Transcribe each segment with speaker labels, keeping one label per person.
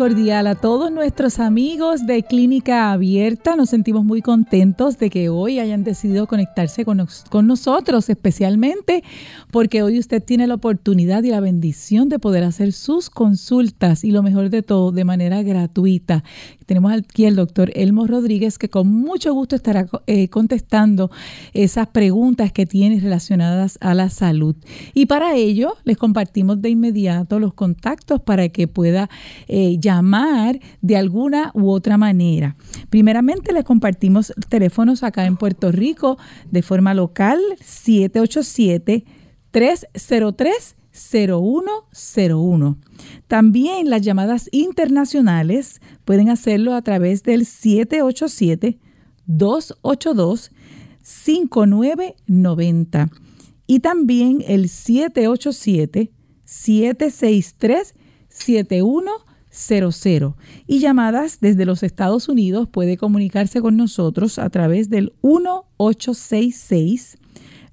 Speaker 1: Cordial a todos nuestros amigos de Clínica Abierta. Nos sentimos muy contentos de que hoy hayan decidido conectarse con, nosotros, especialmente porque hoy usted tiene la oportunidad y la bendición de poder hacer sus consultas y lo mejor de todo, de manera gratuita. Tenemos aquí al doctor Elmo Rodríguez que con mucho gusto estará eh, contestando esas preguntas que tiene relacionadas a la salud. Y para ello les compartimos de inmediato los contactos para que pueda eh, llamar de alguna u otra manera. Primeramente les compartimos teléfonos acá en Puerto Rico de forma local 787 303 0101. También las llamadas internacionales pueden hacerlo a través del 787-282-5990 y también el 787-763-7100. Y llamadas desde los Estados Unidos puede comunicarse con nosotros a través del 1866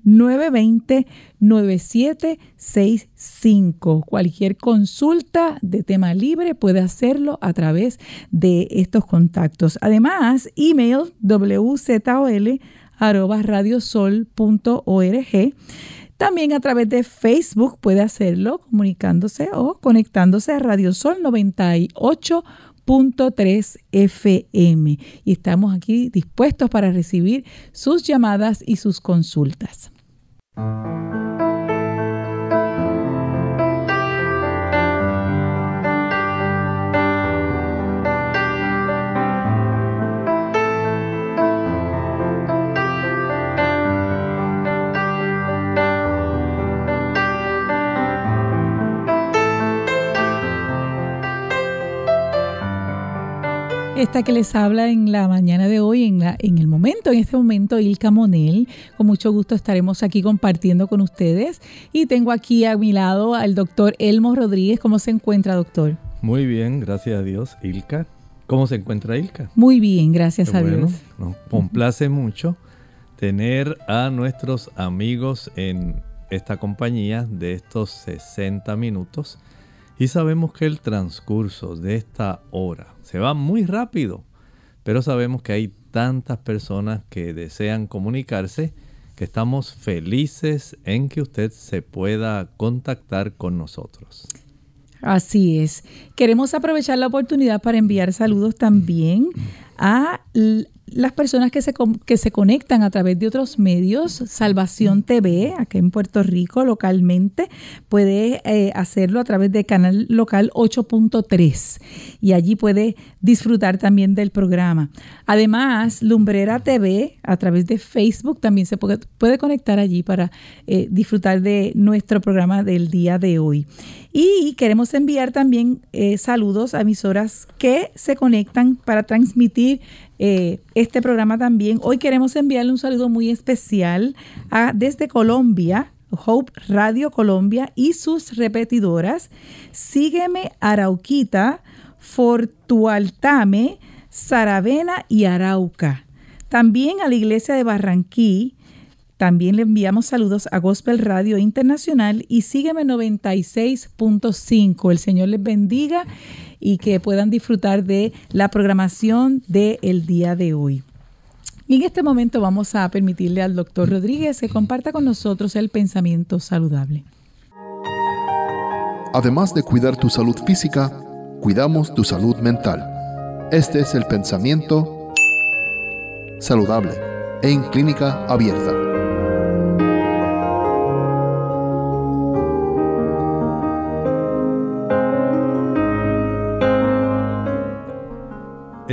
Speaker 1: 920-9765. Cualquier consulta de tema libre puede hacerlo a través de estos contactos. Además, email wzol radiosol.org. También a través de Facebook puede hacerlo comunicándose o conectándose a Radiosol 98.3 FM. Y estamos aquí dispuestos para recibir sus llamadas y sus consultas. Esta que les habla en la mañana de hoy, en, la, en el momento, en este momento, Ilka Monel. Con mucho gusto estaremos aquí compartiendo con ustedes. Y tengo aquí a mi lado al doctor Elmo Rodríguez. ¿Cómo se encuentra, doctor?
Speaker 2: Muy bien, gracias a Dios. Ilka, ¿cómo se encuentra Ilka?
Speaker 1: Muy bien, gracias a
Speaker 2: bueno,
Speaker 1: Dios.
Speaker 2: Nos complace mucho tener a nuestros amigos en esta compañía de estos 60 minutos y sabemos que el transcurso de esta hora se va muy rápido, pero sabemos que hay tantas personas que desean comunicarse que estamos felices en que usted se pueda contactar con nosotros.
Speaker 1: Así es. Queremos aprovechar la oportunidad para enviar saludos también a las personas que se, que se conectan a través de otros medios, Salvación TV, aquí en Puerto Rico localmente, puede eh, hacerlo a través de canal local 8.3 y allí puede disfrutar también del programa. Además, Lumbrera TV a través de Facebook también se puede, puede conectar allí para eh, disfrutar de nuestro programa del día de hoy. Y queremos enviar también eh, saludos a emisoras que se conectan para transmitir eh, este programa también. Hoy queremos enviarle un saludo muy especial a, desde Colombia, Hope Radio Colombia y sus repetidoras. Sígueme Arauquita, Fortualtame, Saravena y Arauca. También a la iglesia de Barranquí, También le enviamos saludos a Gospel Radio Internacional y sígueme 96.5. El Señor les bendiga y que puedan disfrutar de la programación del día de hoy. Y en este momento vamos a permitirle al doctor Rodríguez que comparta con nosotros el pensamiento saludable.
Speaker 3: Además de cuidar tu salud física, cuidamos tu salud mental. Este es el pensamiento saludable en clínica abierta.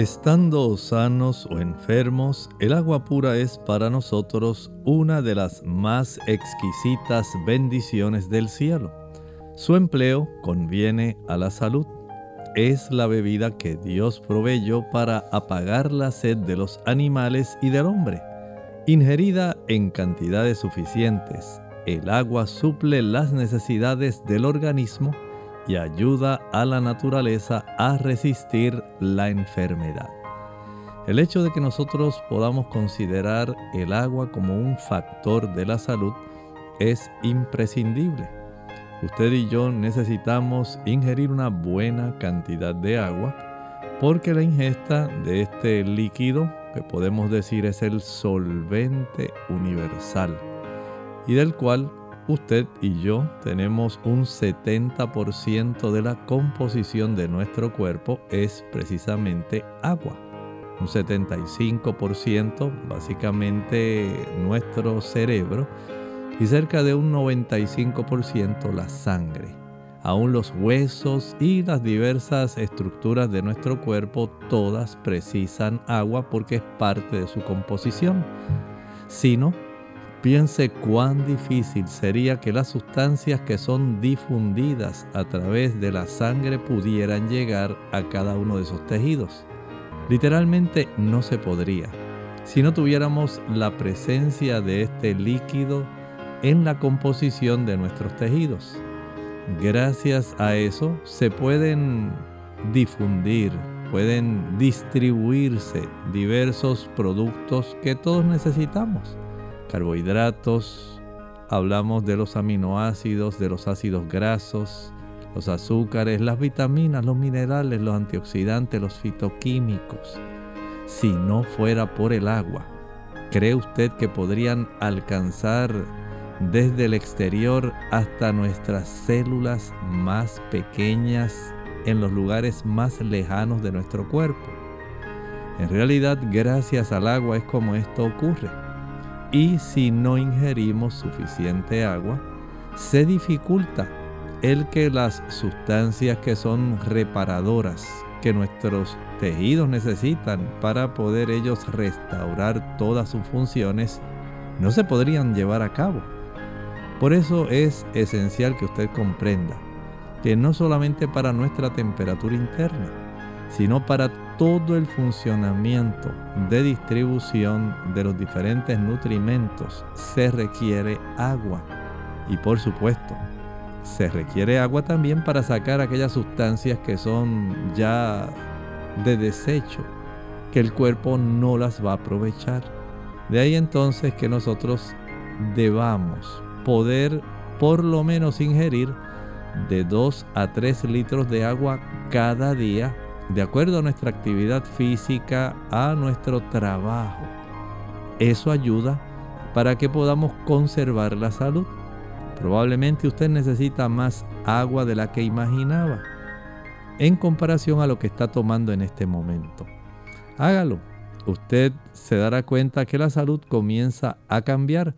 Speaker 2: Estando sanos o enfermos, el agua pura es para nosotros una de las más exquisitas bendiciones del cielo. Su empleo conviene a la salud. Es la bebida que Dios proveyó para apagar la sed de los animales y del hombre. Ingerida en cantidades suficientes, el agua suple las necesidades del organismo y ayuda a la naturaleza a resistir la enfermedad. El hecho de que nosotros podamos considerar el agua como un factor de la salud es imprescindible. Usted y yo necesitamos ingerir una buena cantidad de agua porque la ingesta de este líquido, que podemos decir es el solvente universal, y del cual usted y yo tenemos un 70% de la composición de nuestro cuerpo es precisamente agua. Un 75% básicamente nuestro cerebro y cerca de un 95% la sangre. Aún los huesos y las diversas estructuras de nuestro cuerpo todas precisan agua porque es parte de su composición. Si no, Piense cuán difícil sería que las sustancias que son difundidas a través de la sangre pudieran llegar a cada uno de esos tejidos. Literalmente no se podría si no tuviéramos la presencia de este líquido en la composición de nuestros tejidos. Gracias a eso se pueden difundir, pueden distribuirse diversos productos que todos necesitamos carbohidratos, hablamos de los aminoácidos, de los ácidos grasos, los azúcares, las vitaminas, los minerales, los antioxidantes, los fitoquímicos. Si no fuera por el agua, ¿cree usted que podrían alcanzar desde el exterior hasta nuestras células más pequeñas en los lugares más lejanos de nuestro cuerpo? En realidad, gracias al agua es como esto ocurre. Y si no ingerimos suficiente agua, se dificulta el que las sustancias que son reparadoras que nuestros tejidos necesitan para poder ellos restaurar todas sus funciones no se podrían llevar a cabo. Por eso es esencial que usted comprenda que no solamente para nuestra temperatura interna, sino para todo el funcionamiento de distribución de los diferentes nutrimentos se requiere agua. Y por supuesto, se requiere agua también para sacar aquellas sustancias que son ya de desecho, que el cuerpo no las va a aprovechar. De ahí entonces que nosotros debamos poder por lo menos ingerir de 2 a 3 litros de agua cada día de acuerdo a nuestra actividad física, a nuestro trabajo. Eso ayuda para que podamos conservar la salud. Probablemente usted necesita más agua de la que imaginaba en comparación a lo que está tomando en este momento. Hágalo. Usted se dará cuenta que la salud comienza a cambiar.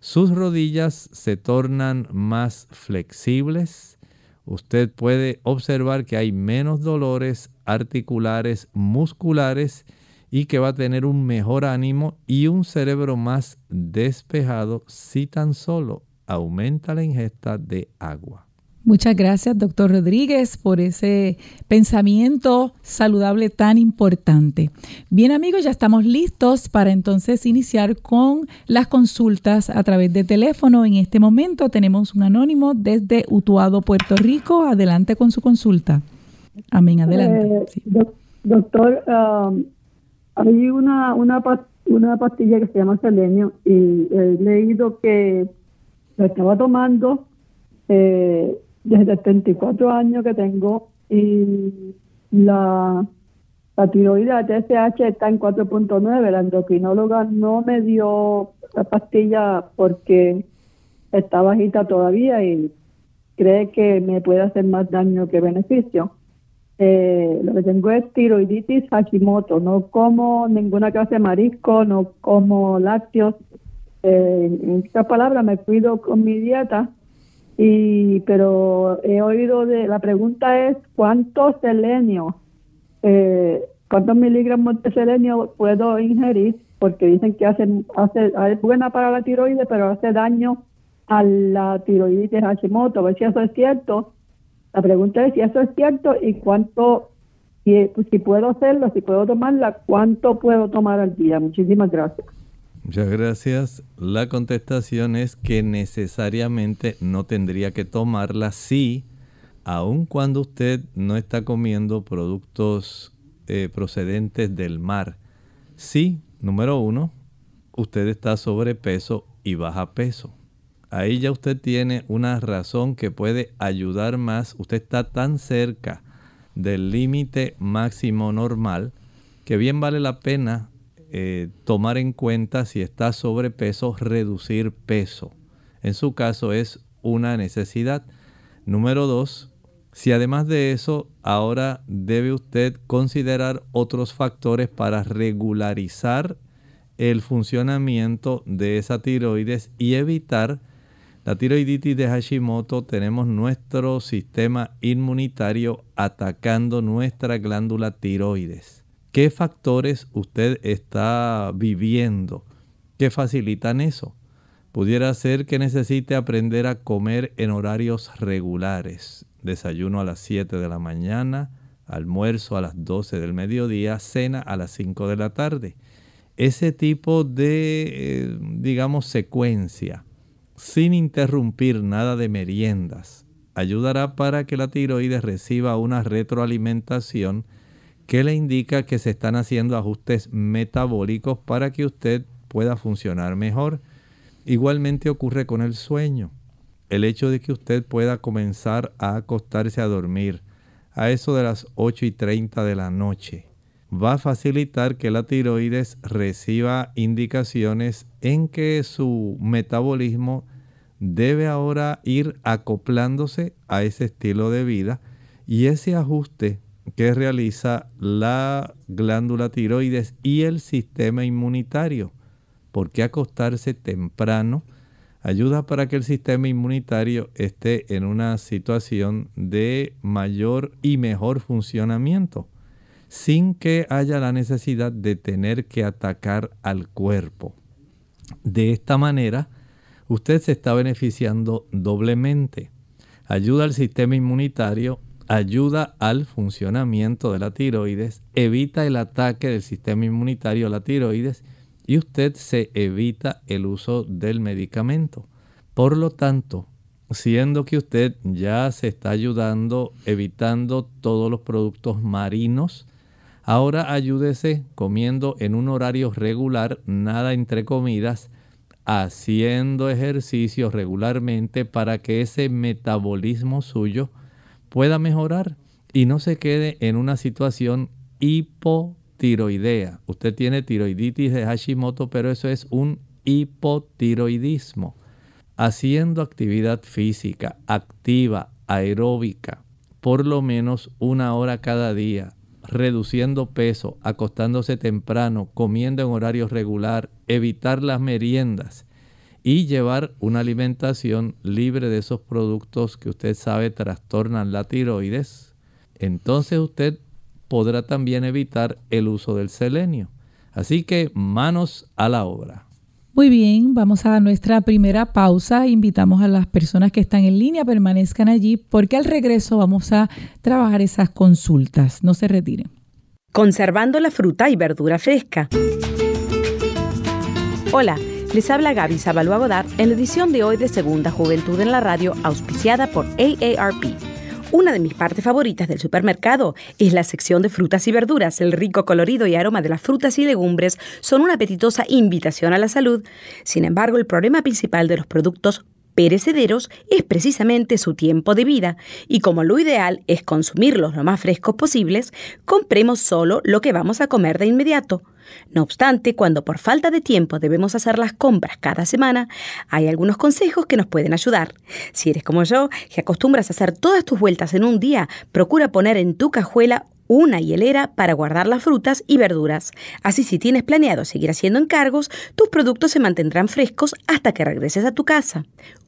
Speaker 2: Sus rodillas se tornan más flexibles. Usted puede observar que hay menos dolores articulares, musculares y que va a tener un mejor ánimo y un cerebro más despejado si tan solo aumenta la ingesta de agua.
Speaker 1: Muchas gracias, doctor Rodríguez, por ese pensamiento saludable tan importante. Bien, amigos, ya estamos listos para entonces iniciar con las consultas a través de teléfono. En este momento tenemos un anónimo desde Utuado, Puerto Rico. Adelante con su consulta. Amén, adelante.
Speaker 4: Eh, doctor, um, hay una, una una pastilla que se llama selenio y he leído que lo estaba tomando eh, desde 34 años que tengo y la, la tiroidea TSH está en 4.9. La endocrinóloga no me dio la pastilla porque está bajita todavía y cree que me puede hacer más daño que beneficio. Eh, lo que tengo es tiroiditis Hashimoto. No como ninguna clase de marisco, no como lácteos. Eh, en esta palabra me cuido con mi dieta. Y, pero he oído de la pregunta es cuánto selenio, eh, cuántos miligramos de selenio puedo ingerir, porque dicen que hace, hace, es buena para la tiroides, pero hace daño a la tiroiditis Hashimoto. A ver si eso es cierto la pregunta es si eso es cierto y cuánto, si, pues, si puedo hacerlo, si puedo tomarla, cuánto puedo tomar al día. Muchísimas gracias.
Speaker 2: Muchas gracias. La contestación es que necesariamente no tendría que tomarla si, aun cuando usted no está comiendo productos eh, procedentes del mar. Si, número uno, usted está sobrepeso y baja peso ahí ya usted tiene una razón que puede ayudar más. Usted está tan cerca del límite máximo normal que bien vale la pena eh, tomar en cuenta si está sobrepeso, reducir peso. En su caso es una necesidad. Número dos, si además de eso ahora debe usted considerar otros factores para regularizar el funcionamiento de esa tiroides y evitar la tiroiditis de Hashimoto tenemos nuestro sistema inmunitario atacando nuestra glándula tiroides. ¿Qué factores usted está viviendo que facilitan eso? Pudiera ser que necesite aprender a comer en horarios regulares. Desayuno a las 7 de la mañana, almuerzo a las 12 del mediodía, cena a las 5 de la tarde. Ese tipo de, eh, digamos, secuencia sin interrumpir nada de meriendas ayudará para que la tiroides reciba una retroalimentación que le indica que se están haciendo ajustes metabólicos para que usted pueda funcionar mejor. Igualmente ocurre con el sueño. El hecho de que usted pueda comenzar a acostarse a dormir a eso de las 8 y 30 de la noche va a facilitar que la tiroides reciba indicaciones en que su metabolismo debe ahora ir acoplándose a ese estilo de vida y ese ajuste que realiza la glándula tiroides y el sistema inmunitario. Porque acostarse temprano ayuda para que el sistema inmunitario esté en una situación de mayor y mejor funcionamiento, sin que haya la necesidad de tener que atacar al cuerpo. De esta manera, usted se está beneficiando doblemente. Ayuda al sistema inmunitario, ayuda al funcionamiento de la tiroides, evita el ataque del sistema inmunitario a la tiroides y usted se evita el uso del medicamento. Por lo tanto, siendo que usted ya se está ayudando evitando todos los productos marinos, ahora ayúdese comiendo en un horario regular, nada entre comidas, haciendo ejercicio regularmente para que ese metabolismo suyo pueda mejorar y no se quede en una situación hipotiroidea. Usted tiene tiroiditis de Hashimoto, pero eso es un hipotiroidismo. Haciendo actividad física activa, aeróbica, por lo menos una hora cada día, reduciendo peso, acostándose temprano, comiendo en horario regular, evitar las meriendas y llevar una alimentación libre de esos productos que usted sabe trastornan la tiroides, entonces usted podrá también evitar el uso del selenio. Así que manos a la obra.
Speaker 1: Muy bien, vamos a nuestra primera pausa. Invitamos a las personas que están en línea, permanezcan allí, porque al regreso vamos a trabajar esas consultas. No se retiren.
Speaker 5: Conservando la fruta y verdura fresca. Hola, les habla Gaby Zabalúa Godard en la edición de hoy de Segunda Juventud en la Radio, auspiciada por AARP Una de mis partes favoritas del supermercado es la sección de frutas y verduras. El rico colorido y aroma de las frutas y legumbres son una apetitosa invitación a la salud. Sin embargo, el problema principal de los productos perecederos es precisamente su tiempo de vida, y como lo ideal es consumirlos lo más frescos posibles, compremos solo lo que vamos a comer de inmediato. No obstante, cuando por falta de tiempo debemos hacer las compras cada semana, hay algunos consejos que nos pueden ayudar. Si eres como yo, que acostumbras a hacer todas tus vueltas en un día, procura poner en tu cajuela una hielera para guardar las frutas y verduras. Así si tienes planeado seguir haciendo encargos, tus productos se mantendrán frescos hasta que regreses a tu casa.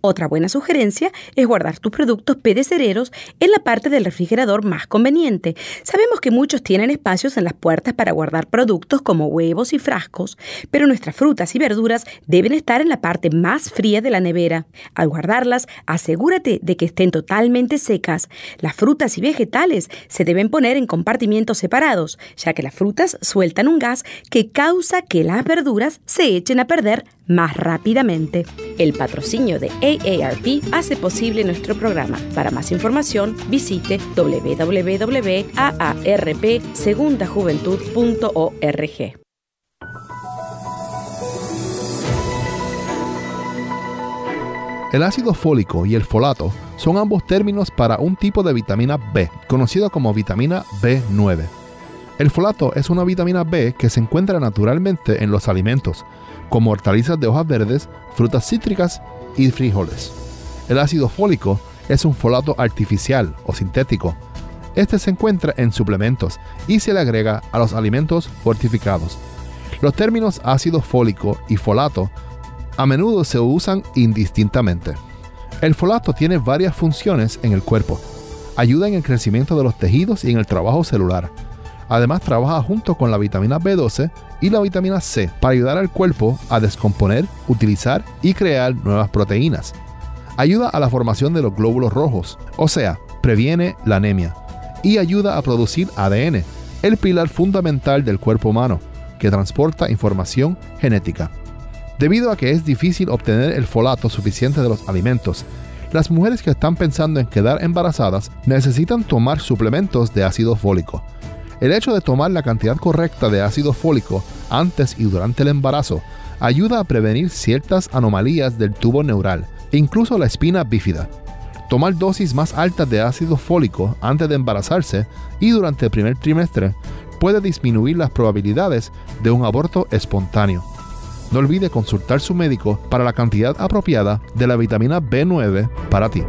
Speaker 5: Otra buena sugerencia es guardar tus productos pedecereros en la parte del refrigerador más conveniente. Sabemos que muchos tienen espacios en las puertas para guardar productos como huevos y frascos, pero nuestras frutas y verduras deben estar en la parte más fría de la nevera. Al guardarlas, asegúrate de que estén totalmente secas. Las frutas y vegetales se deben poner en separados, ya que las frutas sueltan un gas que causa que las verduras se echen a perder más rápidamente. El patrocinio de AARP hace posible nuestro programa. Para más información, visite www.aarpsegundajuventud.org.
Speaker 3: El ácido fólico y el folato son ambos términos para un tipo de vitamina B, conocido como vitamina B9. El folato es una vitamina B que se encuentra naturalmente en los alimentos, como hortalizas de hojas verdes, frutas cítricas y frijoles. El ácido fólico es un folato artificial o sintético. Este se encuentra en suplementos y se le agrega a los alimentos fortificados. Los términos ácido fólico y folato a menudo se usan indistintamente. El folato tiene varias funciones en el cuerpo. Ayuda en el crecimiento de los tejidos y en el trabajo celular. Además trabaja junto con la vitamina B12 y la vitamina C para ayudar al cuerpo a descomponer, utilizar y crear nuevas proteínas. Ayuda a la formación de los glóbulos rojos, o sea, previene la anemia. Y ayuda a producir ADN, el pilar fundamental del cuerpo humano, que transporta información genética. Debido a que es difícil obtener el folato suficiente de los alimentos, las mujeres que están pensando en quedar embarazadas necesitan tomar suplementos de ácido fólico. El hecho de tomar la cantidad correcta de ácido fólico antes y durante el embarazo ayuda a prevenir ciertas anomalías del tubo neural incluso la espina bífida. Tomar dosis más altas de ácido fólico antes de embarazarse y durante el primer trimestre puede disminuir las probabilidades de un aborto espontáneo. No olvide consultar su médico para la cantidad apropiada de la vitamina B9 para ti.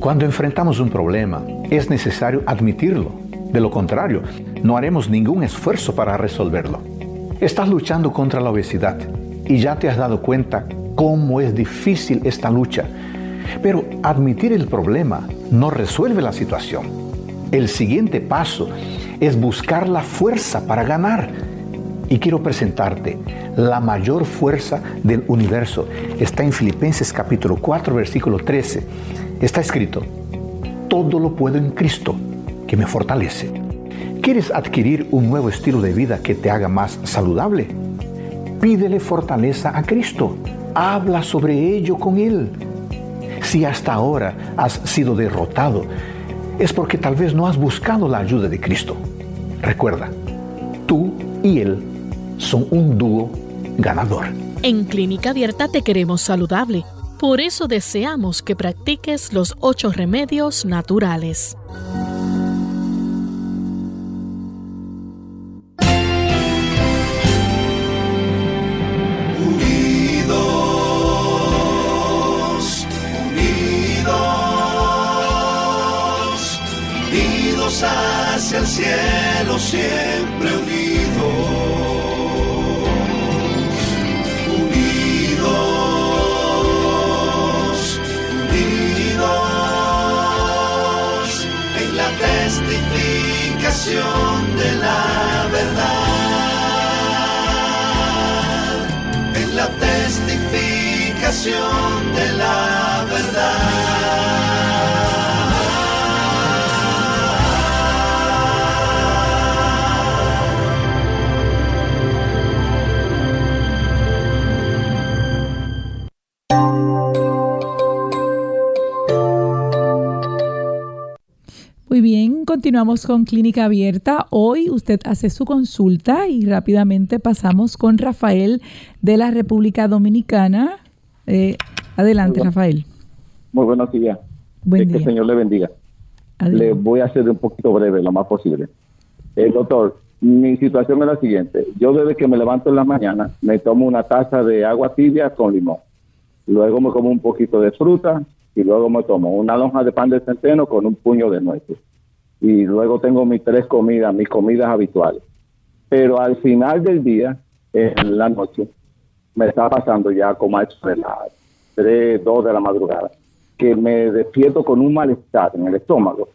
Speaker 6: Cuando enfrentamos un problema, es necesario admitirlo. De lo contrario, no haremos ningún esfuerzo para resolverlo. Estás luchando contra la obesidad y ya te has dado cuenta cómo es difícil esta lucha. Pero admitir el problema no resuelve la situación el siguiente paso es buscar la fuerza para ganar. Y quiero presentarte la mayor fuerza del universo. Está en Filipenses capítulo 4, versículo 13. Está escrito, todo lo puedo en Cristo que me fortalece. ¿Quieres adquirir un nuevo estilo de vida que te haga más saludable? Pídele fortaleza a Cristo. Habla sobre ello con Él. Si hasta ahora has sido derrotado, es porque tal vez no has buscado la ayuda de Cristo. Recuerda, tú y Él son un dúo ganador.
Speaker 7: En Clínica Abierta te queremos saludable. Por eso deseamos que practiques los ocho remedios naturales.
Speaker 1: Continuamos con Clínica Abierta. Hoy usted hace su consulta y rápidamente pasamos con Rafael de la República Dominicana. Eh, adelante, Rafael.
Speaker 8: Muy buenos días.
Speaker 1: Buen
Speaker 8: Que el Señor le bendiga. Le voy a hacer un poquito breve, lo más posible. Eh, doctor, mi situación es la siguiente. Yo desde que me levanto en la mañana, me tomo una taza de agua tibia con limón. Luego me como un poquito de fruta y luego me tomo una lonja de pan de centeno con un puño de nueces. Y luego tengo mis tres comidas, mis comidas habituales. Pero al final del día, en la noche, me está pasando ya como a eso de las 3, 2 de la madrugada, que me despierto con un malestar en el estómago.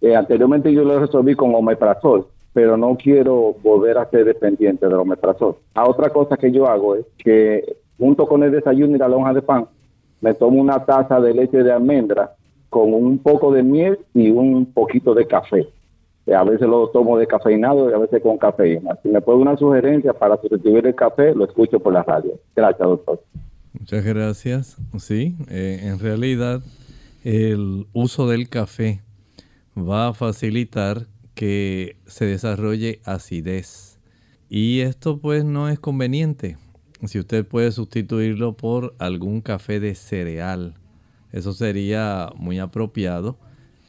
Speaker 8: Eh, anteriormente yo lo resolví con omeprazol, pero no quiero volver a ser dependiente del omeprazol. A otra cosa que yo hago es que junto con el desayuno y la lonja de pan, me tomo una taza de leche de almendra con un poco de miel y un poquito de café. Eh, a veces lo tomo de cafeinado y a veces con cafeína. Si me puede una sugerencia para sustituir el café, lo escucho por la radio. Gracias, doctor.
Speaker 2: Muchas gracias. Sí, eh, en realidad el uso del café va a facilitar que se desarrolle acidez. Y esto pues no es conveniente. Si usted puede sustituirlo por algún café de cereal, eso sería muy apropiado.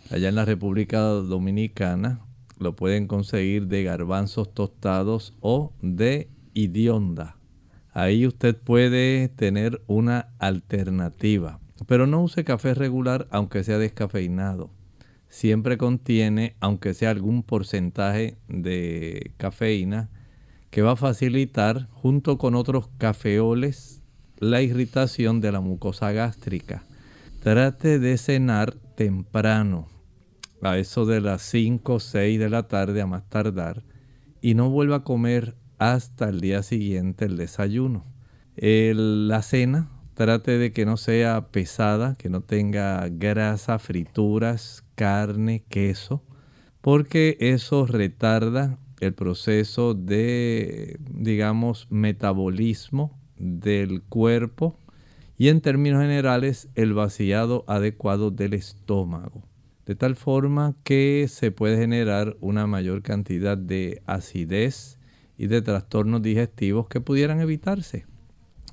Speaker 2: Allá en la República Dominicana lo pueden conseguir de garbanzos tostados o de idionda. Ahí usted puede tener una alternativa. Pero no use café regular aunque sea descafeinado. Siempre contiene, aunque sea algún porcentaje de cafeína, que va a facilitar junto con otros cafeoles la irritación de la mucosa gástrica. Trate de cenar temprano, a eso de las 5 o 6 de la tarde a más tardar, y no vuelva a comer hasta el día siguiente el desayuno. la cena, trate de que no sea pesada, que no tenga grasa, frituras, carne, queso, porque eso retarda el proceso de, digamos, metabolismo del cuerpo y en términos generales el vaciado adecuado del estómago. De tal forma que se puede generar una mayor cantidad de acidez y de trastornos digestivos que pudieran evitarse.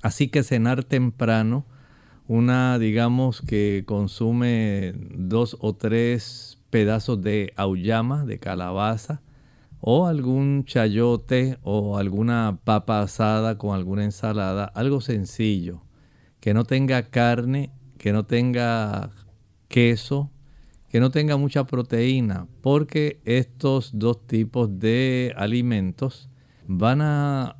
Speaker 2: Así que cenar temprano, una digamos que consume dos o tres pedazos de auyama, de calabaza, o algún chayote o alguna papa asada con alguna ensalada, algo sencillo que no tenga carne, que no tenga queso, que no tenga mucha proteína, porque estos dos tipos de alimentos van a,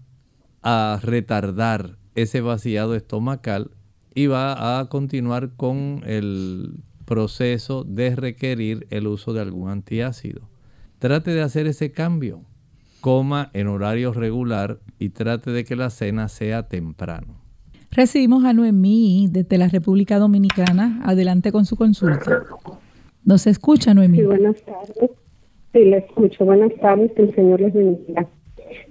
Speaker 2: retardar ese vaciado estomacal y va a continuar con el proceso de requerir el uso de algún antiácido. Trate de hacer ese cambio. Coma en horario regular y trate de que la cena sea temprano.
Speaker 1: Recibimos a Noemí desde la República Dominicana. Adelante con su consulta. ¿Nos escucha, Noemí?
Speaker 9: Buenas tardes. Sí, le escucho. Buenas tardes, el Señor les bendiga.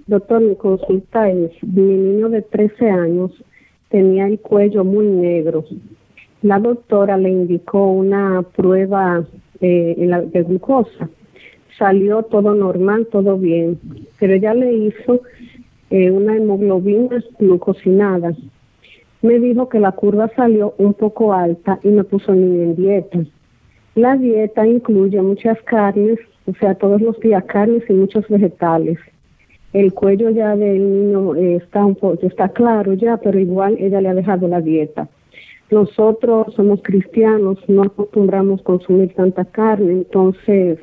Speaker 9: Doctor, mi consulta es, mi niño de 13 años tenía el cuello muy negro. La doctora le indicó una prueba eh, de glucosa. Salió todo normal, todo bien, pero ella le hizo eh, una hemoglobina glucosinada me dijo que la curva salió un poco alta y me puso niño en dieta. La dieta incluye muchas carnes, o sea, todos los días carnes y muchos vegetales. El cuello ya del niño está un poco, está claro ya, pero igual ella le ha dejado la dieta. Nosotros somos cristianos, no acostumbramos consumir tanta carne, entonces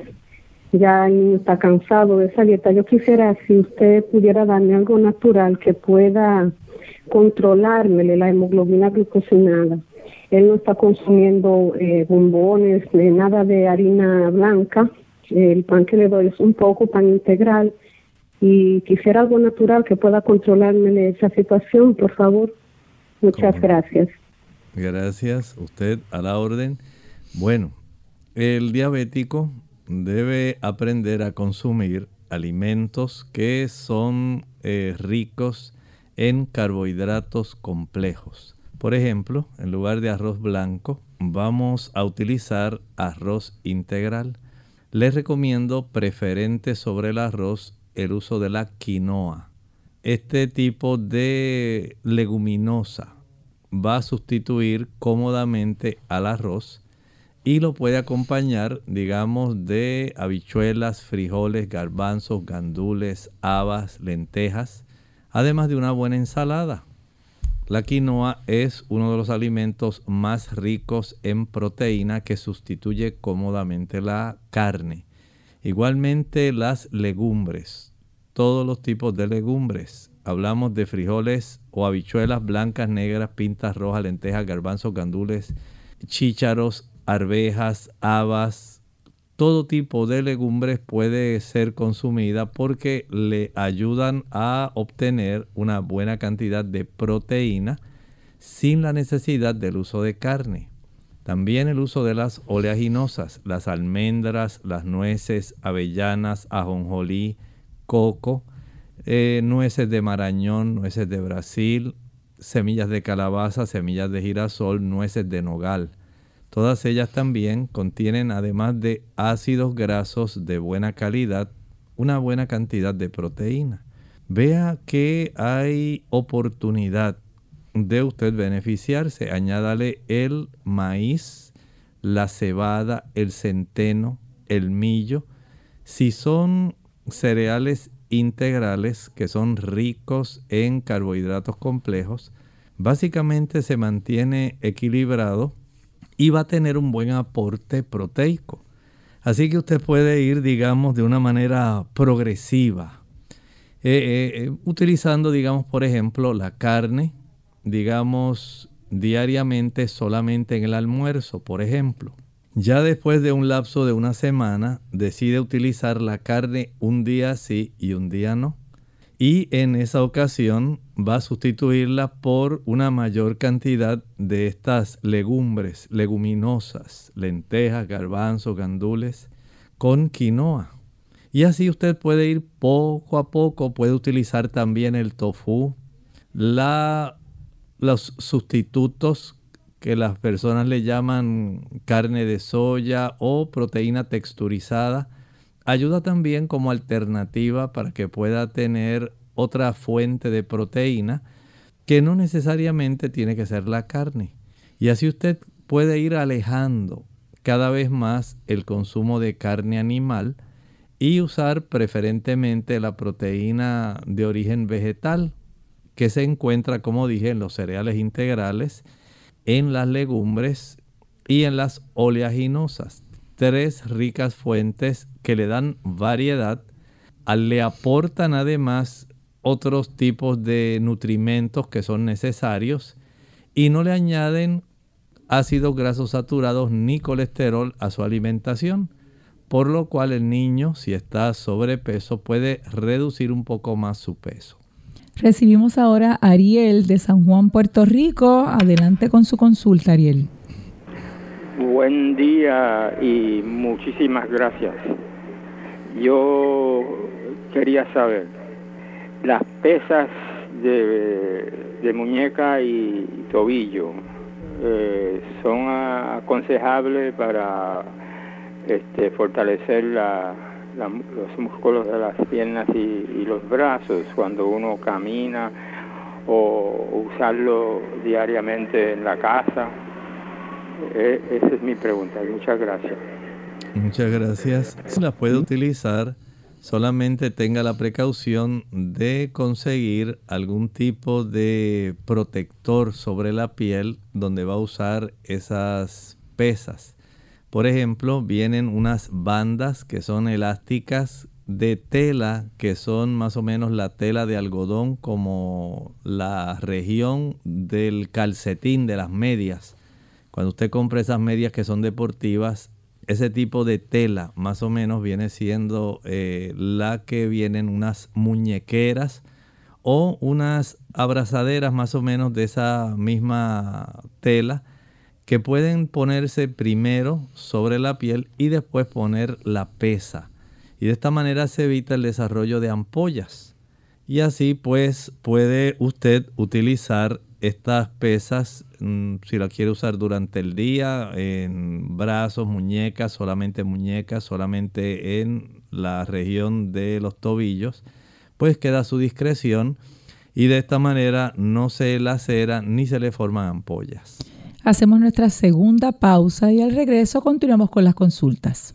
Speaker 9: ya el niño está cansado de esa dieta. Yo quisiera si usted pudiera darme algo natural que pueda controlármele la hemoglobina glucosinada. Él no está consumiendo eh, bombones, eh, nada de harina blanca. El pan que le doy es un poco pan integral. Y quisiera algo natural que pueda controlarme esa situación, por favor. Muchas gracias.
Speaker 2: Gracias. Usted a la orden. Bueno, el diabético debe aprender a consumir alimentos que son eh, ricos en carbohidratos complejos. Por ejemplo, en lugar de arroz blanco, vamos a utilizar arroz integral. les recomiendo preferente sobre el arroz el uso de la quinoa. Este tipo de leguminosa va a sustituir cómodamente al arroz y lo puede acompañar, digamos, de habichuelas, frijoles, garbanzos, gandules, habas, lentejas, además de una buena ensalada. La quinoa es uno de los alimentos más ricos en proteína que sustituye cómodamente la carne. Igualmente las legumbres, todos los tipos de legumbres. Hablamos de frijoles o habichuelas blancas, negras, pintas rojas, lentejas, garbanzos, gandules, chícharos, arvejas, habas, todo tipo de legumbres puede ser consumida porque le ayudan a obtener una buena cantidad de proteína sin la necesidad del uso de carne. También el uso de las oleaginosas, las almendras, las nueces, avellanas, ajonjolí, coco, eh, nueces de marañón, nueces de Brasil, semillas de calabaza, semillas de girasol, nueces de nogal. Todas ellas también contienen, además de ácidos grasos de buena calidad, una buena cantidad de proteína. Vea que hay oportunidad de usted beneficiarse. Añádale el maíz, la cebada, el centeno, el millo. Si son cereales integrales que son ricos en carbohidratos complejos, básicamente se mantiene equilibrado y va a tener un buen aporte proteico. Así que usted puede ir, digamos, de una manera progresiva, eh, eh, eh, utilizando, digamos, por ejemplo, la carne, digamos, diariamente solamente en el almuerzo, por ejemplo. Ya después de un lapso de una semana, decide utilizar la carne un día sí y un día no y en esa ocasión va a sustituirla por una mayor cantidad de estas legumbres, leguminosas, lentejas, garbanzos, gandules, con quinoa. Y así usted puede ir poco a poco, puede utilizar también el tofu, los sustitutos que las personas le llaman carne de soya o proteína texturizada Ayuda también como alternativa para que pueda tener otra fuente de proteína que no necesariamente tiene que ser la carne. Y así usted puede ir alejando cada vez más el consumo de carne animal y usar preferentemente la proteína de origen vegetal que se encuentra, como dije, en los cereales integrales, en las legumbres y en las oleaginosas tres ricas fuentes que le dan variedad, le aportan además otros tipos de nutrimentos que son necesarios y no le añaden ácidos grasos saturados ni colesterol a su alimentación, por lo cual el niño, si está sobrepeso, puede reducir un poco más su peso.
Speaker 1: Recibimos ahora a Ariel de San Juan, Puerto Rico. Adelante con su consulta, Ariel.
Speaker 10: Buen día y muchísimas gracias. Yo quería saber, las pesas de, muñeca y tobillo eh, son aconsejables para este, fortalecer los músculos de las piernas y, los brazos cuando uno camina o usarlo diariamente en la casa. Eh, esa es mi pregunta. Muchas gracias.
Speaker 2: Muchas gracias. Si la puede utilizar, solamente tenga la precaución de conseguir algún tipo de protector sobre la piel donde va a usar esas pesas. Por ejemplo, vienen unas bandas que son elásticas de tela, que son más o menos la tela de algodón como la región del calcetín de las medias. Cuando usted compra esas medias que son deportivas, ese tipo de tela más o menos viene siendo eh, la que vienen unas muñequeras o unas abrazaderas más o menos de esa misma tela que pueden ponerse primero sobre la piel y después poner la pesa. Y de esta manera se evita el desarrollo de ampollas. Y así pues puede usted utilizar estas pesas si la quiere usar durante el día, en brazos, muñecas, solamente muñecas, solamente en la región de los tobillos, pues queda a su discreción y de esta manera no se lacera ni se le forman ampollas.
Speaker 1: Hacemos nuestra segunda pausa y al regreso continuamos con las consultas.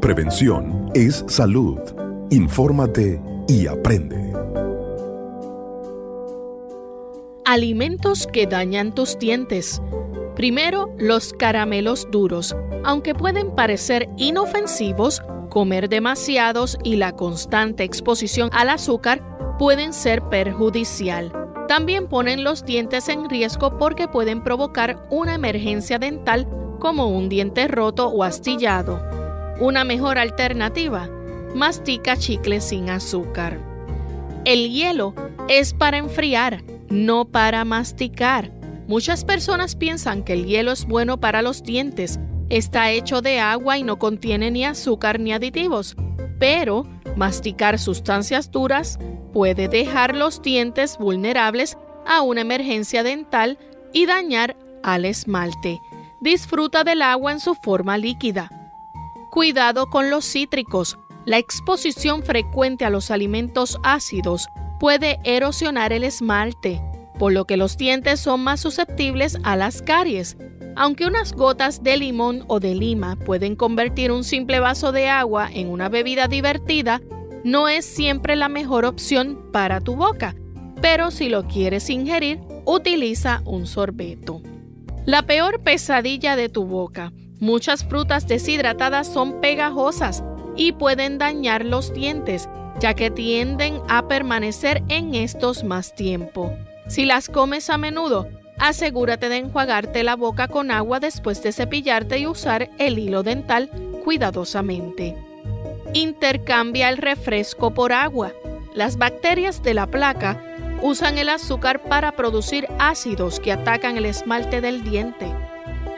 Speaker 11: Prevención es salud. Infórmate y aprende.
Speaker 7: Alimentos que dañan tus dientes. Primero, los caramelos duros. Aunque pueden parecer inofensivos, comer demasiados y la constante exposición al azúcar pueden ser perjudicial. También ponen los dientes en riesgo porque pueden provocar una emergencia dental como un diente roto o astillado. Una mejor alternativa, mastica chicles sin azúcar. El hielo es para enfriar, no para masticar. Muchas personas piensan que el hielo es bueno para los dientes. Está hecho de agua y no contiene ni azúcar ni aditivos. Pero masticar sustancias duras puede dejar los dientes vulnerables a una emergencia dental y dañar al esmalte. Disfruta del agua en su forma líquida. Cuidado con los cítricos. La exposición frecuente a los alimentos ácidos puede erosionar el esmalte por lo que los dientes son más susceptibles a las caries. Aunque unas gotas de limón o de lima pueden convertir un simple vaso de agua en una bebida divertida, no es siempre la mejor opción para tu boca, pero si lo quieres ingerir, utiliza un sorbeto. La peor pesadilla de tu boca. Muchas frutas deshidratadas son pegajosas y pueden dañar los dientes, ya que tienden a permanecer en estos más tiempo. Si las comes a menudo, asegúrate de enjuagarte la boca con agua después de cepillarte y usar el hilo dental cuidadosamente. Intercambia el refresco por agua. Las bacterias de la placa usan el azúcar para producir ácidos que atacan el esmalte del diente.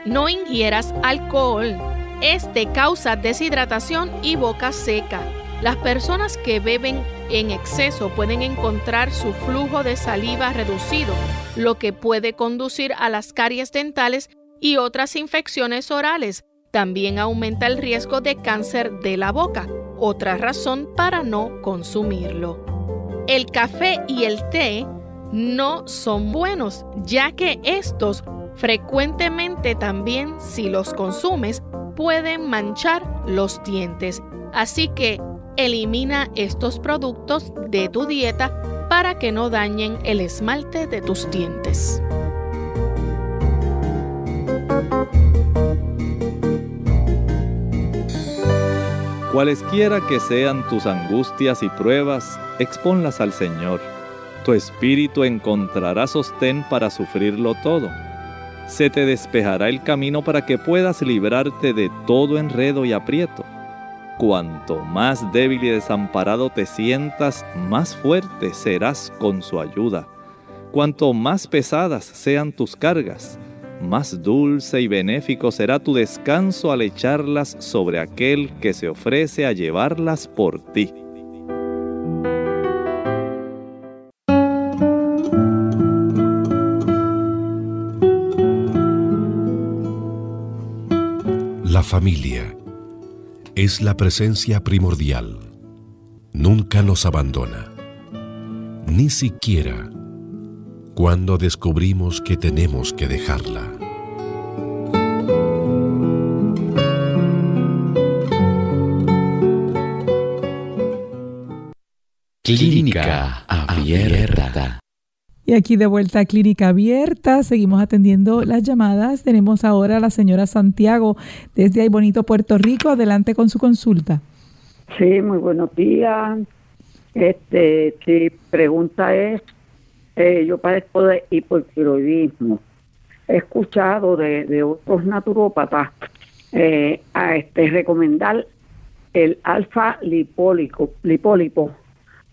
Speaker 7: No ingieras alcohol. Este causa deshidratación y boca seca. Las personas que beben en exceso pueden encontrar su flujo de saliva reducido, lo que puede conducir a las caries dentales y otras infecciones orales. También aumenta el riesgo de cáncer de la boca, otra razón para no consumirlo. El café y el té no son buenos, ya que estos frecuentemente también, si los consumes, pueden manchar los dientes. Así que Elimina estos productos de tu dieta para que no dañen el esmalte de tus dientes.
Speaker 2: Cualesquiera que sean tus angustias y pruebas, exponlas al Señor. Tu espíritu encontrará sostén para sufrirlo todo. Se te despejará el camino para que puedas librarte de todo enredo y aprieto Cuanto más débil y desamparado te sientas, más fuerte serás con su ayuda. Cuanto más pesadas sean tus cargas, más dulce y benéfico será tu descanso al echarlas sobre aquel que se ofrece a llevarlas por ti.
Speaker 11: Familia es la presencia primordial. Nunca nos abandona. Ni siquiera cuando descubrimos que tenemos que dejarla.
Speaker 1: Clínica Abierta. Y aquí de vuelta a Clínica Abierta, seguimos atendiendo las llamadas. Tenemos ahora a la señora Santiago desde ahí bonito Puerto Rico. Adelante con su consulta.
Speaker 12: Sí, muy buenos días. Este, si pregunta es, eh, yo padezco de hipotiroidismo. He escuchado de, otros naturópatas eh, a este recomendar el alfa lipólico, lipólipo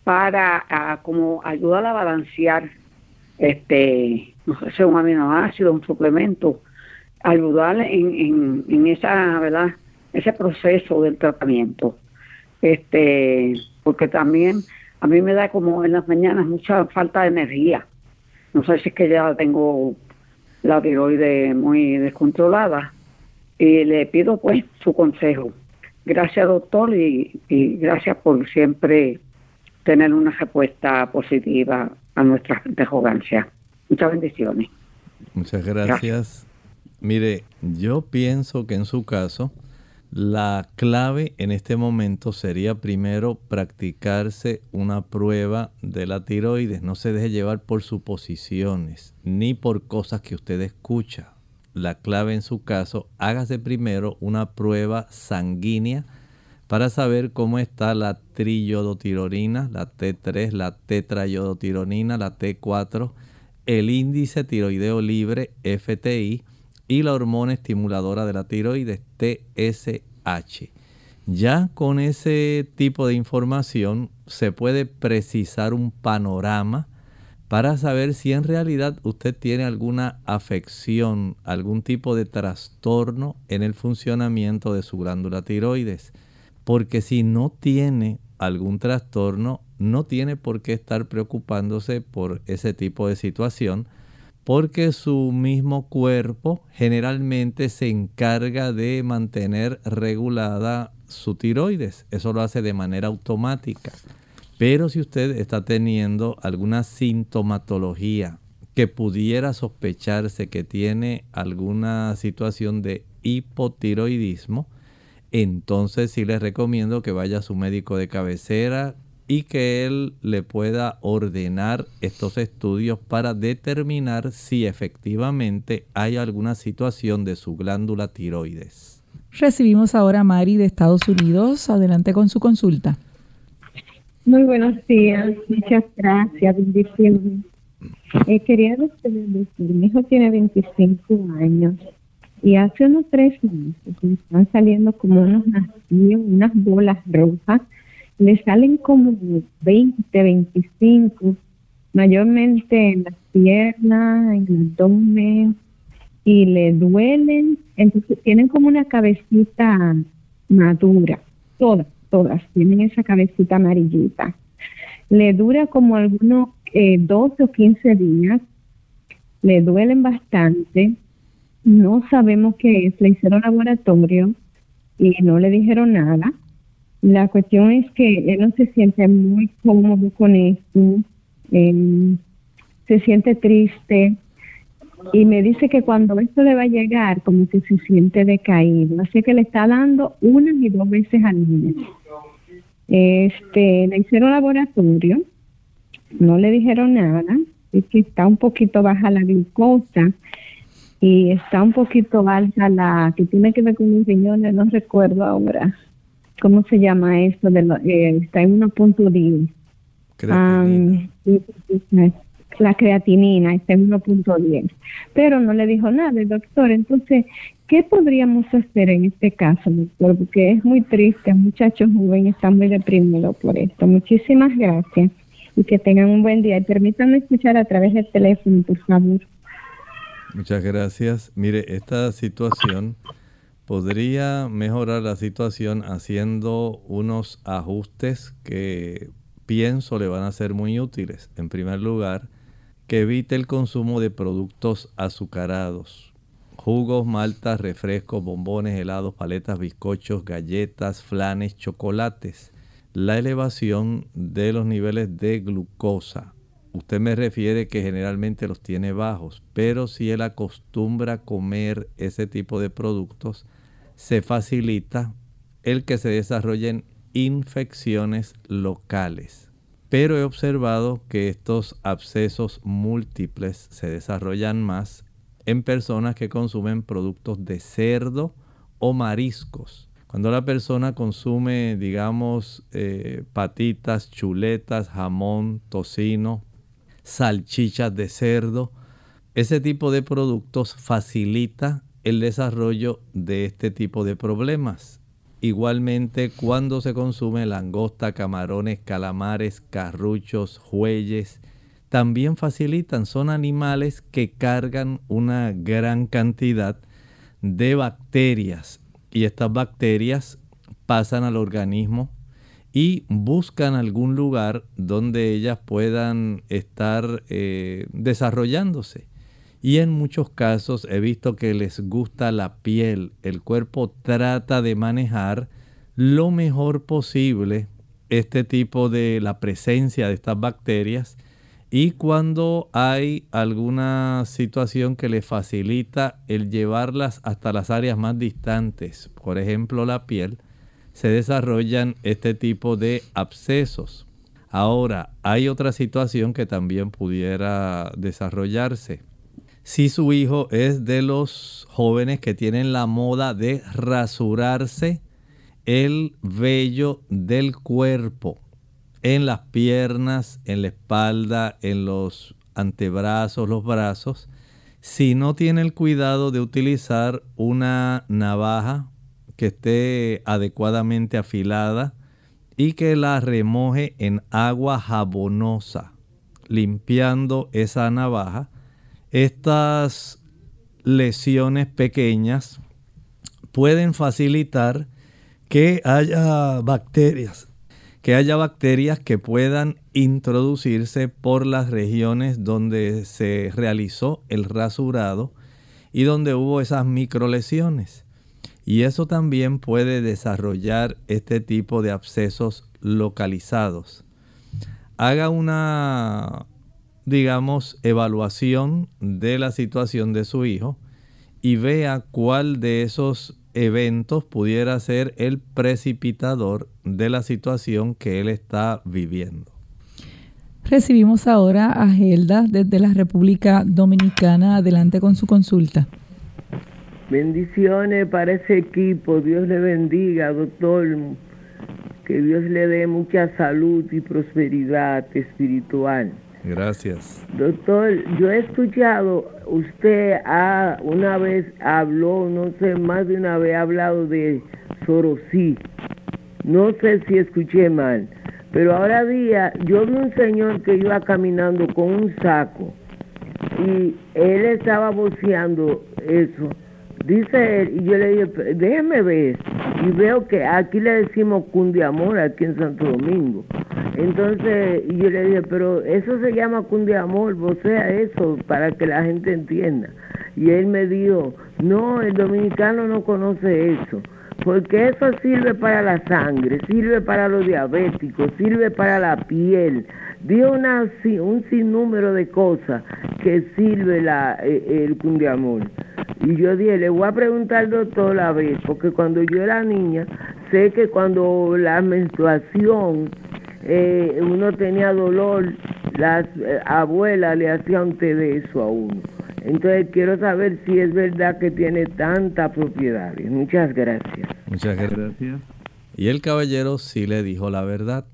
Speaker 12: para como ayudar a balancear este, no sé un aminoácido, un suplemento, ayudar en, en, esa, ¿verdad? Ese proceso del tratamiento. Este, porque también a mí me da como en las mañanas mucha falta de energía. No sé si es que ya tengo la tiroides muy descontrolada y le pido pues su consejo. Gracias doctor y gracias por siempre tener una respuesta positiva a nuestra. Muchas bendiciones.
Speaker 2: Muchas gracias. Mire, yo pienso que en su caso la clave en este momento sería primero practicarse una prueba de la tiroides. No se deje llevar por suposiciones ni por cosas que usted escucha. La clave en su caso, hágase primero una prueba sanguínea para saber cómo está la triyodotirorina, la T3, la tetrayodotironina, la T4, el índice tiroideo libre FTI y la hormona estimuladora de la tiroides TSH. Ya con ese tipo de información se puede precisar un panorama para saber si en realidad usted tiene alguna afección, algún tipo de trastorno en el funcionamiento de su glándula tiroides. Porque si no tiene algún trastorno, no tiene por qué estar preocupándose por ese tipo de situación porque su mismo cuerpo generalmente se encarga de mantener regulada su tiroides. Eso lo hace de manera automática. Pero si usted está teniendo alguna sintomatología que pudiera sospecharse que tiene alguna situación de hipotiroidismo, entonces sí les recomiendo que vaya a su médico de cabecera, y que él le pueda ordenar estos estudios para determinar si efectivamente hay alguna situación de su glándula tiroides.
Speaker 1: Recibimos ahora a Mari de Estados Unidos. Adelante con su consulta.
Speaker 13: Muy buenos días, muchas gracias, bendiciones. Eh, quería decirles mi hijo tiene 25 años y hace unos tres meses me están saliendo como unos unas bolas rojas le salen como 20, 25, mayormente en las piernas, en el abdomen, y le duelen, entonces tienen como una cabecita madura, todas, todas, tienen esa cabecita amarillita. Le dura como algunos eh, 12 o 15 días, le duelen bastante, no sabemos qué es, le hicieron laboratorio y no le dijeron nada la cuestión es que él no se siente muy cómodo con esto, em, se siente triste y me dice que cuando esto le va a llegar, como que se siente decaído. Así que le está dando una y dos veces al mes. Este, le hicieron laboratorio, no le dijeron nada, es que está un poquito baja la glucosa y está un poquito alta la que tiene que ver con los riñones, no recuerdo ahora ¿cómo se llama esto? De eh, está en 1.10. Um, la creatinina está en 1.10. Pero no le dijo nada el doctor. Entonces, ¿qué podríamos hacer en este caso, doctor? Porque es muy triste, el muchacho joven está muy deprimido por esto. Muchísimas gracias y que tengan un buen día. Y permítanme escuchar a través del teléfono, por favor.
Speaker 2: Muchas gracias. Mire, esta situación podría mejorar la situación haciendo unos ajustes que pienso le van a ser muy útiles. En primer lugar, que evite el consumo de productos azucarados. Jugos, maltas, refrescos, bombones, helados, paletas, bizcochos, galletas, flanes, chocolates. La elevación de los niveles de glucosa. Usted me refiere que generalmente los tiene bajos, pero si él acostumbra comer ese tipo de productos, se facilita el que se desarrollen infecciones locales. Pero he observado que estos abscesos múltiples se desarrollan más en personas que consumen productos de cerdo o mariscos. Cuando la persona consume, digamos, eh, patitas, chuletas, jamón, tocino, salchichas de cerdo, ese tipo de productos facilita el desarrollo de este tipo de problemas. Igualmente, cuando se consume langosta, camarones, calamares, carruchos, jueyes, también facilitan, son animales que cargan una gran cantidad de bacterias y estas bacterias pasan al organismo y buscan algún lugar donde ellas puedan estar eh, desarrollándose. Y en muchos casos he visto que les gusta la piel. El cuerpo trata de manejar lo mejor posible este tipo de la presencia de estas bacterias y cuando hay alguna situación que le facilita el llevarlas hasta las áreas más distantes, por ejemplo la piel, se desarrollan este tipo de abscesos. Ahora, hay otra situación que también pudiera desarrollarse. Si su hijo es de los jóvenes que tienen la moda de rasurarse el vello del cuerpo, en las piernas, en la espalda, en los antebrazos, los brazos, si no tiene el cuidado de utilizar una navaja que esté adecuadamente afilada y que la remoje en agua jabonosa, limpiando esa navaja, estas lesiones pequeñas pueden facilitar que haya bacterias que haya bacterias que puedan introducirse por las regiones donde se realizó el rasurado y donde hubo esas microlesiones. Y eso también puede desarrollar este tipo de abscesos localizados. Haga una, digamos, evaluación de la situación de su hijo y vea cuál de esos eventos pudiera ser el precipitador de la situación que él está viviendo.
Speaker 1: Recibimos ahora a Gelda desde la República Dominicana. Adelante con su consulta.
Speaker 14: Bendiciones para ese equipo. Dios le bendiga, doctor. Que Dios le dé mucha salud y prosperidad espiritual.
Speaker 2: Gracias.
Speaker 14: Doctor, yo he escuchado, usted ha, una vez habló, no sé, más de una vez ha hablado de Sorosí. No sé si escuché mal, pero ahora día yo vi un señor que iba caminando con un saco y él estaba boceando eso. Dice él, y yo le dije, déjeme ver. Y veo que aquí le decimos cundiamor, aquí en Santo Domingo. Entonces yo le dije, pero eso se llama cundiamor, o sea, eso, para que la gente entienda. Y él me dijo, no, el dominicano no conoce eso, porque eso sirve para la sangre, sirve para los diabéticos, sirve para la piel. Dio una, un sinnúmero de cosas que sirve la, eh, el cundiamor. Y yo dije, le voy a preguntar al doctor la vez, porque cuando yo era niña, sé que cuando la menstruación eh, uno tenía dolor, las eh, abuelas le hacían té de eso a uno. Entonces quiero saber si es verdad que tiene tantas propiedades. Muchas gracias.
Speaker 2: Muchas gracias. Y el caballero sí le dijo la verdad.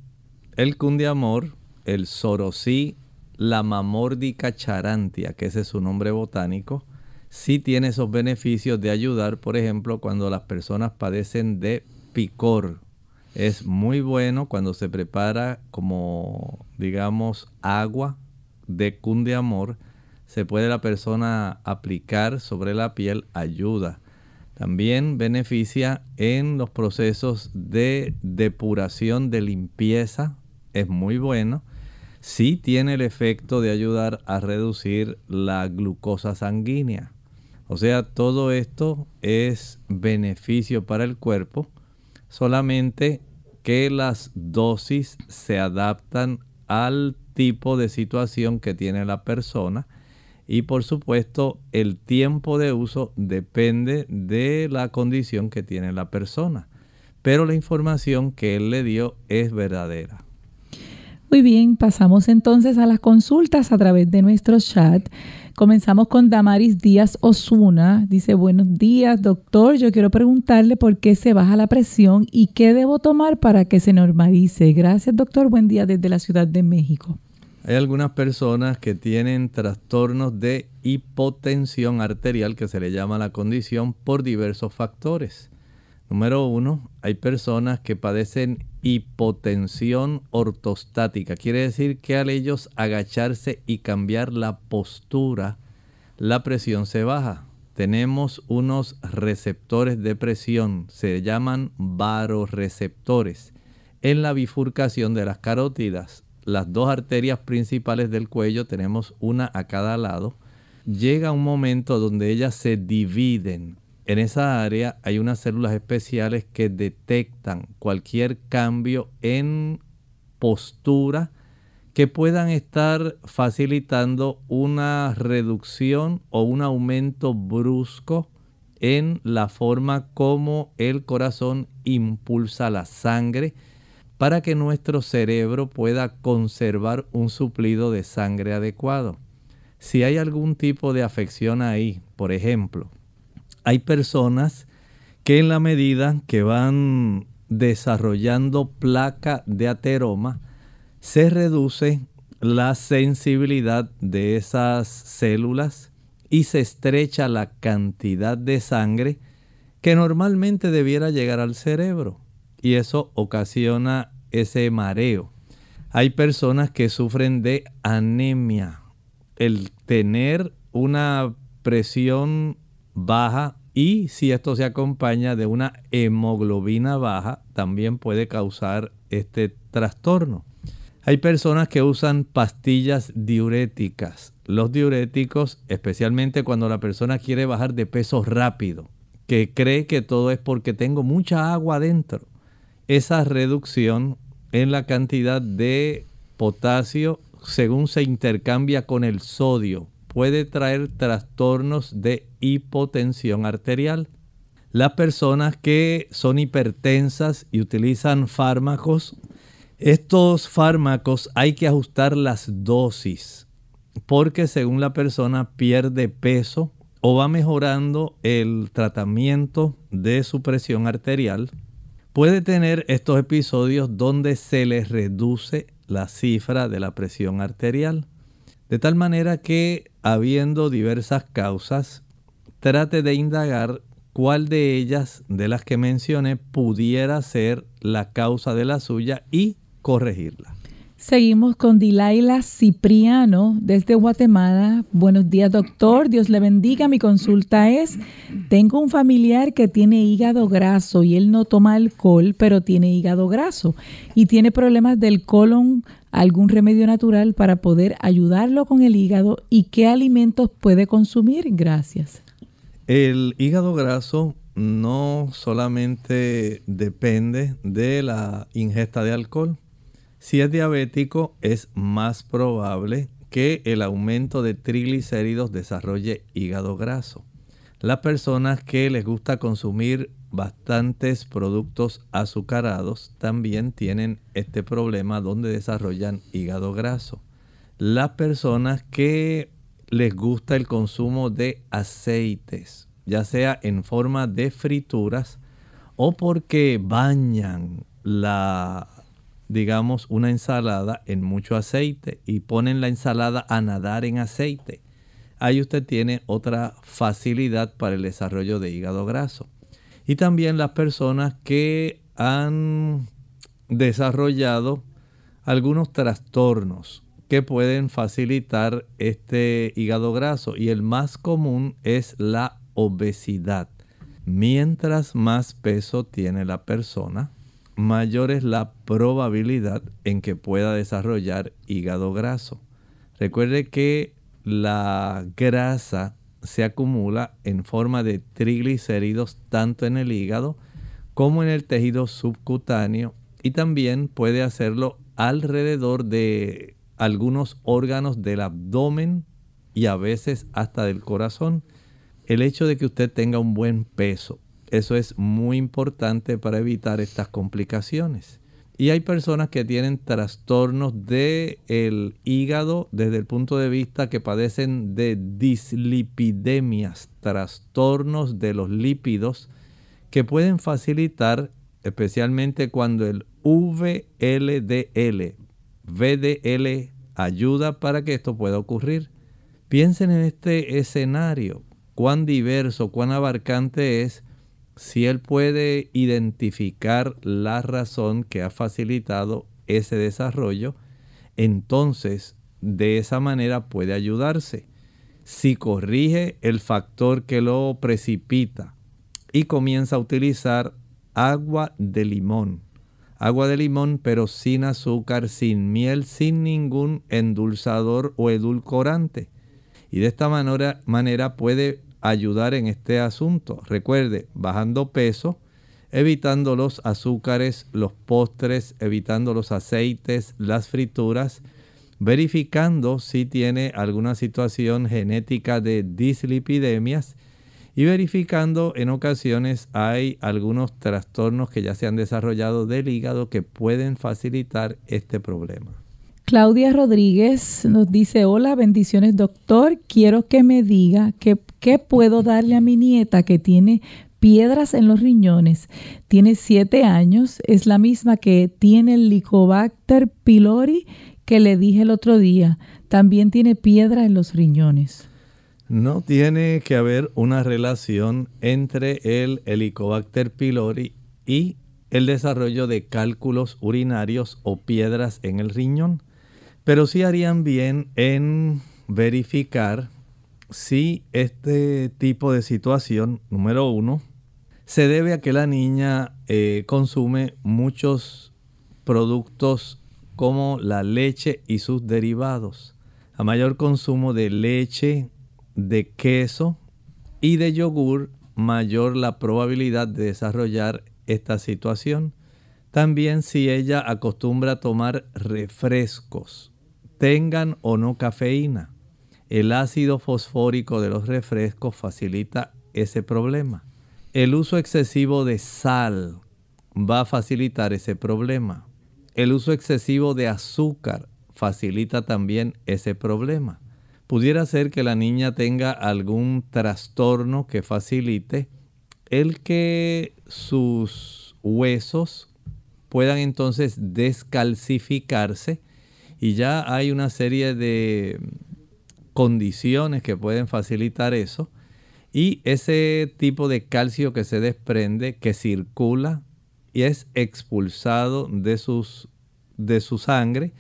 Speaker 2: El cundiamor, el sorosí, la mamórdica charantia, que ese es su nombre botánico, sí tiene esos beneficios de ayudar, por ejemplo, cuando las personas padecen de picor, es muy bueno cuando se prepara como, digamos, agua de cundiamor. Se puede la persona aplicar sobre la piel, ayuda. También beneficia en los procesos de depuración, de limpieza. Es muy bueno. Sí tiene el efecto de ayudar a reducir la glucosa sanguínea. O sea, todo esto es beneficio para el cuerpo solamente que las dosis se adaptan al tipo de situación que tiene la persona y por supuesto el tiempo de uso depende de la condición que tiene la persona. Pero la información que él le dio es verdadera.
Speaker 1: Muy bien, pasamos entonces a las consultas a través de nuestro chat. Comenzamos con Damaris Díaz Osuna. Dice, buenos días, doctor. Yo quiero preguntarle por qué se baja la presión y qué debo tomar para que se normalice. Gracias, doctor. Buen día desde la Ciudad de México.
Speaker 2: Hay algunas personas que tienen trastornos de hipotensión arterial, que se le llama la condición, por diversos factores. Número uno, hay personas que padecen hipotensión ortostática. Quiere decir que al ellos agacharse y cambiar la postura, la presión se baja. Tenemos unos receptores de presión, se llaman varoreceptores. en la bifurcación de las carótidas. Las dos arterias principales del cuello, tenemos una a cada lado, llega un momento donde ellas se dividen. En esa área hay unas células especiales que detectan cualquier cambio en postura que puedan estar facilitando una reducción o un aumento brusco en la forma como el corazón impulsa la sangre para que nuestro cerebro pueda conservar un suplido de sangre adecuado. Si hay algún tipo de afección ahí, por ejemplo, hay personas que en la medida que van desarrollando placa de ateroma, se reduce la sensibilidad de esas células y se estrecha la cantidad de sangre que normalmente debiera llegar al cerebro. Y eso ocasiona ese mareo. Hay personas que sufren de anemia. El tener una presión baja y si esto se acompaña de una hemoglobina baja, también puede causar este trastorno. Hay personas que usan pastillas diuréticas. Los diuréticos, especialmente cuando la persona quiere bajar de peso rápido, que cree que todo es porque tengo mucha agua adentro. Esa reducción en la cantidad de potasio, según se intercambia con el sodio, puede traer trastornos de hipotensión arterial. Las personas que son hipertensas y utilizan fármacos estos fármacos hay que ajustar las dosis porque según la persona pierde peso o va mejorando el tratamiento de su presión arterial, puede tener estos episodios donde se le reduce la cifra de la presión arterial. De tal manera que, habiendo diversas causas, trate de indagar cuál de ellas, de las que mencioné, pudiera ser la causa de la suya y corregirla.
Speaker 1: Seguimos con Dilaila Cipriano desde Guatemala. Buenos días, doctor. Dios le bendiga. Mi consulta es, tengo un familiar que tiene hígado graso y él no toma alcohol, pero tiene hígado graso y tiene problemas del colon, algún remedio natural para poder ayudarlo con el hígado y qué alimentos puede consumir. Gracias.
Speaker 2: El hígado graso no solamente depende de la ingesta de alcohol, si es diabético, es más probable que el aumento de triglicéridos desarrolle hígado graso. Las personas que les gusta consumir bastantes productos azucarados también tienen este problema donde desarrollan hígado graso. Las personas que les gusta el consumo de aceites, ya sea en forma de frituras o porque bañan la digamos, una ensalada en mucho aceite y ponen la ensalada a nadar en aceite, ahí usted tiene otra facilidad para el desarrollo de hígado graso. Y también las personas que han desarrollado algunos trastornos que pueden facilitar este hígado graso y el más común es la obesidad. Mientras más peso tiene la persona, mayor es la probabilidad en que pueda desarrollar hígado graso. Recuerde que la grasa se acumula en forma de triglicéridos tanto en el hígado como en el tejido subcutáneo y también puede hacerlo alrededor de algunos órganos del abdomen y a veces hasta del corazón. El hecho de que usted tenga un buen peso, eso es muy importante para evitar estas complicaciones. Y hay personas que tienen trastornos del hígado desde el punto de vista que padecen de dislipidemias, trastornos de los lípidos que pueden facilitar, especialmente cuando el VLDL, VDL ayuda para que esto pueda ocurrir. Piensen en este escenario, cuán diverso, cuán abarcante es si él puede identificar la razón que ha facilitado ese desarrollo, entonces de esa manera puede ayudarse. Si corrige el factor que lo precipita y comienza a utilizar agua de limón, agua de limón, pero sin azúcar, sin miel, sin ningún endulzador o edulcorante. Y de esta manera, puede ayudar en este asunto. Recuerde, bajando peso, evitando los azúcares, los postres, evitando los aceites, las frituras, verificando si tiene alguna situación genética de dislipidemias y verificando en ocasiones hay algunos trastornos que ya se han desarrollado del hígado que pueden facilitar este problema.
Speaker 1: Claudia Rodríguez nos dice, hola, bendiciones doctor, quiero que me diga qué puedo darle a mi nieta que tiene piedras en los riñones. Tiene siete años, es la misma que tiene el Licobacter pylori que le dije el otro día. También tiene piedra en los riñones.
Speaker 2: No tiene que haber una relación entre el Helicobacter pylori y el desarrollo de cálculos urinarios o piedras en el riñón, pero sí harían bien en verificar si este tipo de situación, número uno, se debe a que la niña eh, consume muchos productos como la leche y sus derivados. A mayor consumo de leche, de queso y de yogur, mayor la probabilidad de desarrollar esta situación. También si ella acostumbra a tomar refrescos, tengan o no cafeína, el ácido fosfórico de los refrescos facilita ese problema. El uso excesivo de sal va a facilitar ese problema. El uso excesivo de azúcar facilita también ese problema pudiera ser que la niña tenga algún trastorno que facilite el que sus huesos puedan entonces descalcificarse y ya hay una serie de condiciones que pueden facilitar eso y ese tipo de calcio que se desprende, que circula y es expulsado de, sus, de su sangre,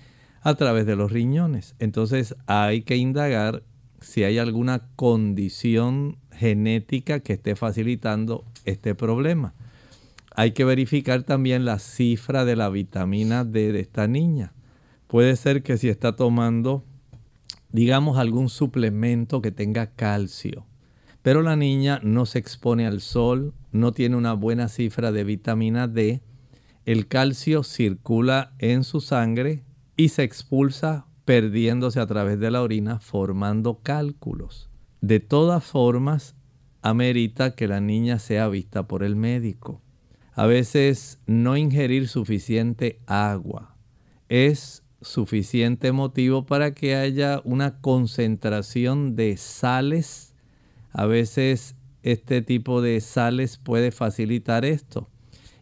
Speaker 2: a través de los riñones. Entonces hay que indagar si hay alguna condición genética que esté facilitando este problema. Hay que verificar también la cifra de la vitamina D de esta niña. Puede ser que si está tomando, digamos, algún suplemento que tenga calcio, pero la niña no se expone al sol, no tiene una buena cifra de vitamina D, el calcio circula en su sangre, y se expulsa perdiéndose a través de la orina formando cálculos. De todas formas, amerita que la niña sea vista por el médico. A veces no ingerir suficiente agua es suficiente motivo para que haya una concentración de sales. A veces este tipo de sales puede facilitar esto.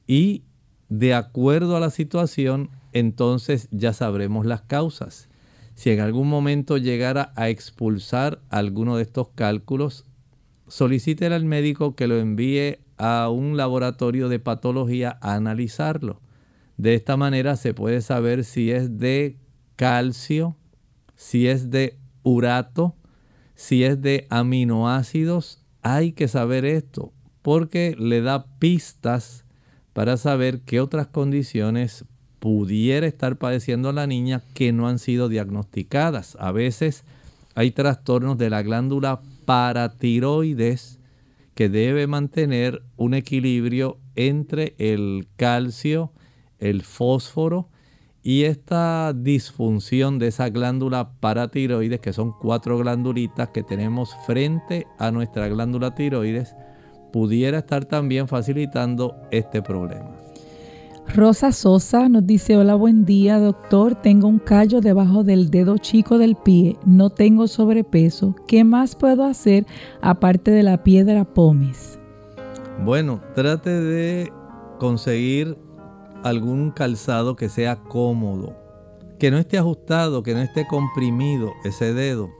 Speaker 2: Y de acuerdo a la situación, entonces ya sabremos las causas. Si en algún momento llegara a expulsar alguno de estos cálculos, solicite al médico que lo envíe a un laboratorio de patología a analizarlo. De esta manera se puede saber si es de calcio, si es de urato, si es de aminoácidos. Hay que saber esto porque le da pistas para saber qué otras condiciones pudiera estar padeciendo la niña que no han sido diagnosticadas. A veces hay trastornos de la glándula paratiroides que debe mantener un equilibrio entre el calcio, el fósforo y esta disfunción de esa glándula paratiroides, que son cuatro glandulitas que tenemos frente a nuestra glándula tiroides, pudiera estar también facilitando este problema.
Speaker 1: Rosa Sosa nos dice, hola, buen día doctor, tengo un callo debajo del dedo chico del pie, no tengo sobrepeso, ¿qué más puedo hacer aparte de la piedra pomes?
Speaker 2: Bueno, trate de conseguir algún calzado que sea cómodo, que no esté ajustado, que no esté comprimido ese dedo.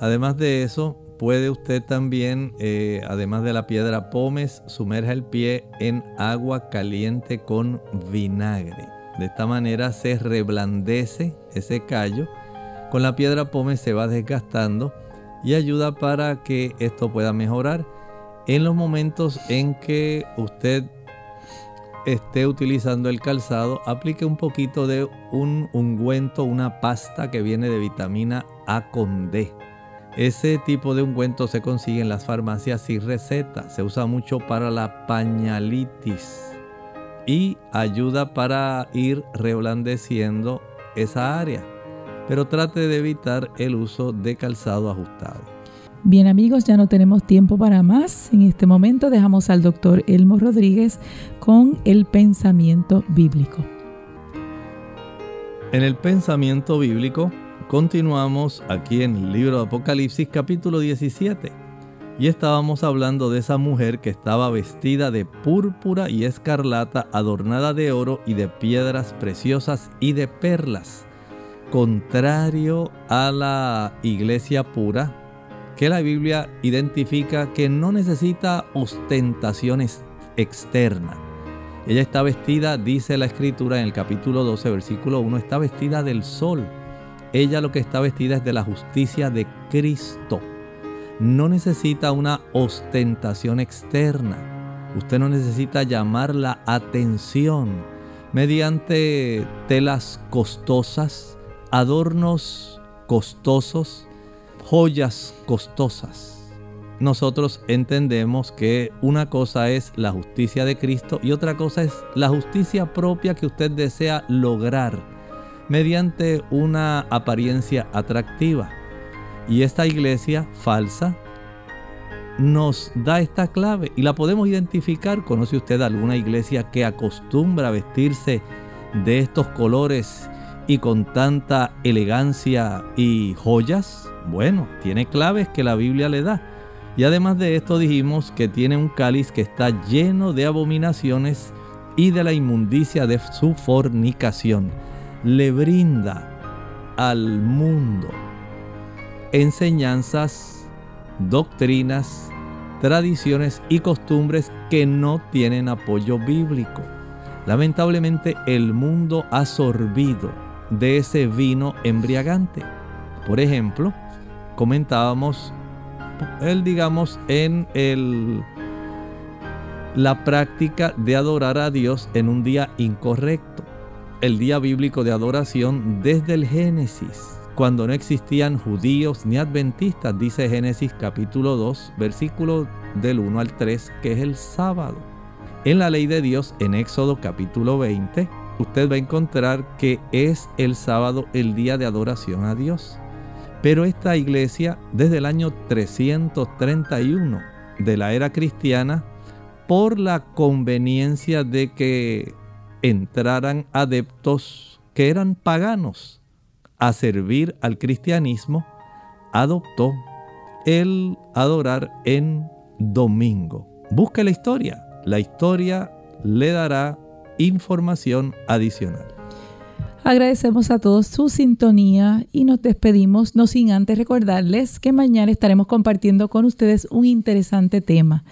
Speaker 2: Además de eso, Puede usted también, eh, además de la piedra pómez, sumerja el pie en agua caliente con vinagre. De esta manera se reblandece ese callo. Con la piedra pómez se va desgastando y ayuda para que esto pueda mejorar. En los momentos en que usted esté utilizando el calzado, aplique un poquito de un ungüento, una pasta que viene de vitamina A con D. Ese tipo de ungüento se consigue en las farmacias sin receta. Se usa mucho para la pañalitis y ayuda para ir reblandeciendo esa área. Pero trate de evitar el uso de calzado ajustado.
Speaker 1: Bien amigos, ya no tenemos tiempo para más. En este momento dejamos al doctor Elmo Rodríguez con el pensamiento bíblico.
Speaker 2: En el pensamiento bíblico Continuamos aquí en el libro de Apocalipsis capítulo 17 y estábamos hablando de esa mujer que estaba vestida de púrpura y escarlata, adornada de oro y de piedras preciosas y de perlas, contrario a la iglesia pura que la Biblia identifica que no necesita ostentaciones externas. Ella está vestida, dice la escritura en el capítulo 12, versículo 1, está vestida del sol ella lo que está vestida es de la justicia de Cristo. No necesita una ostentación externa. Usted no necesita llamar la atención mediante telas costosas, adornos costosos, joyas costosas. Nosotros entendemos que una cosa es la justicia de Cristo y otra cosa es la justicia propia que usted desea lograr mediante una apariencia atractiva. Y esta iglesia falsa nos da esta clave y la podemos identificar. ¿Conoce usted alguna iglesia que acostumbra vestirse de estos colores y con tanta elegancia y joyas? Bueno, tiene claves que la Biblia le da. Y además de esto dijimos que tiene un cáliz que está lleno de abominaciones y de la inmundicia de su fornicación le brinda al mundo enseñanzas, doctrinas, tradiciones y costumbres que no tienen apoyo bíblico. Lamentablemente el mundo ha sorbido de ese vino embriagante. Por ejemplo, comentábamos él digamos en el la práctica de adorar a Dios en un día incorrecto el día bíblico de adoración desde el Génesis, cuando no existían judíos ni adventistas, dice Génesis capítulo 2, versículo del 1 al 3, que es el sábado. En la ley de Dios, en Éxodo capítulo 20, usted va a encontrar que es el sábado el día de adoración a Dios. Pero esta iglesia, desde el año 331 de la era cristiana, por la conveniencia de que entraran adeptos que eran paganos a servir al cristianismo, adoptó el adorar en domingo. Busque la historia. La historia le dará información adicional.
Speaker 1: Agradecemos a todos su sintonía y nos despedimos, no sin antes recordarles que mañana estaremos compartiendo con ustedes un interesante tema.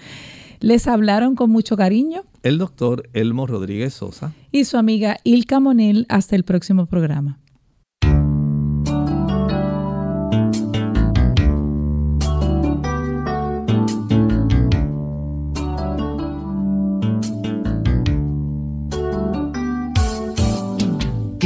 Speaker 1: Les hablaron con mucho cariño
Speaker 2: el doctor Elmo Rodríguez Sosa
Speaker 1: y su amiga Ilka Monel. Hasta el próximo programa.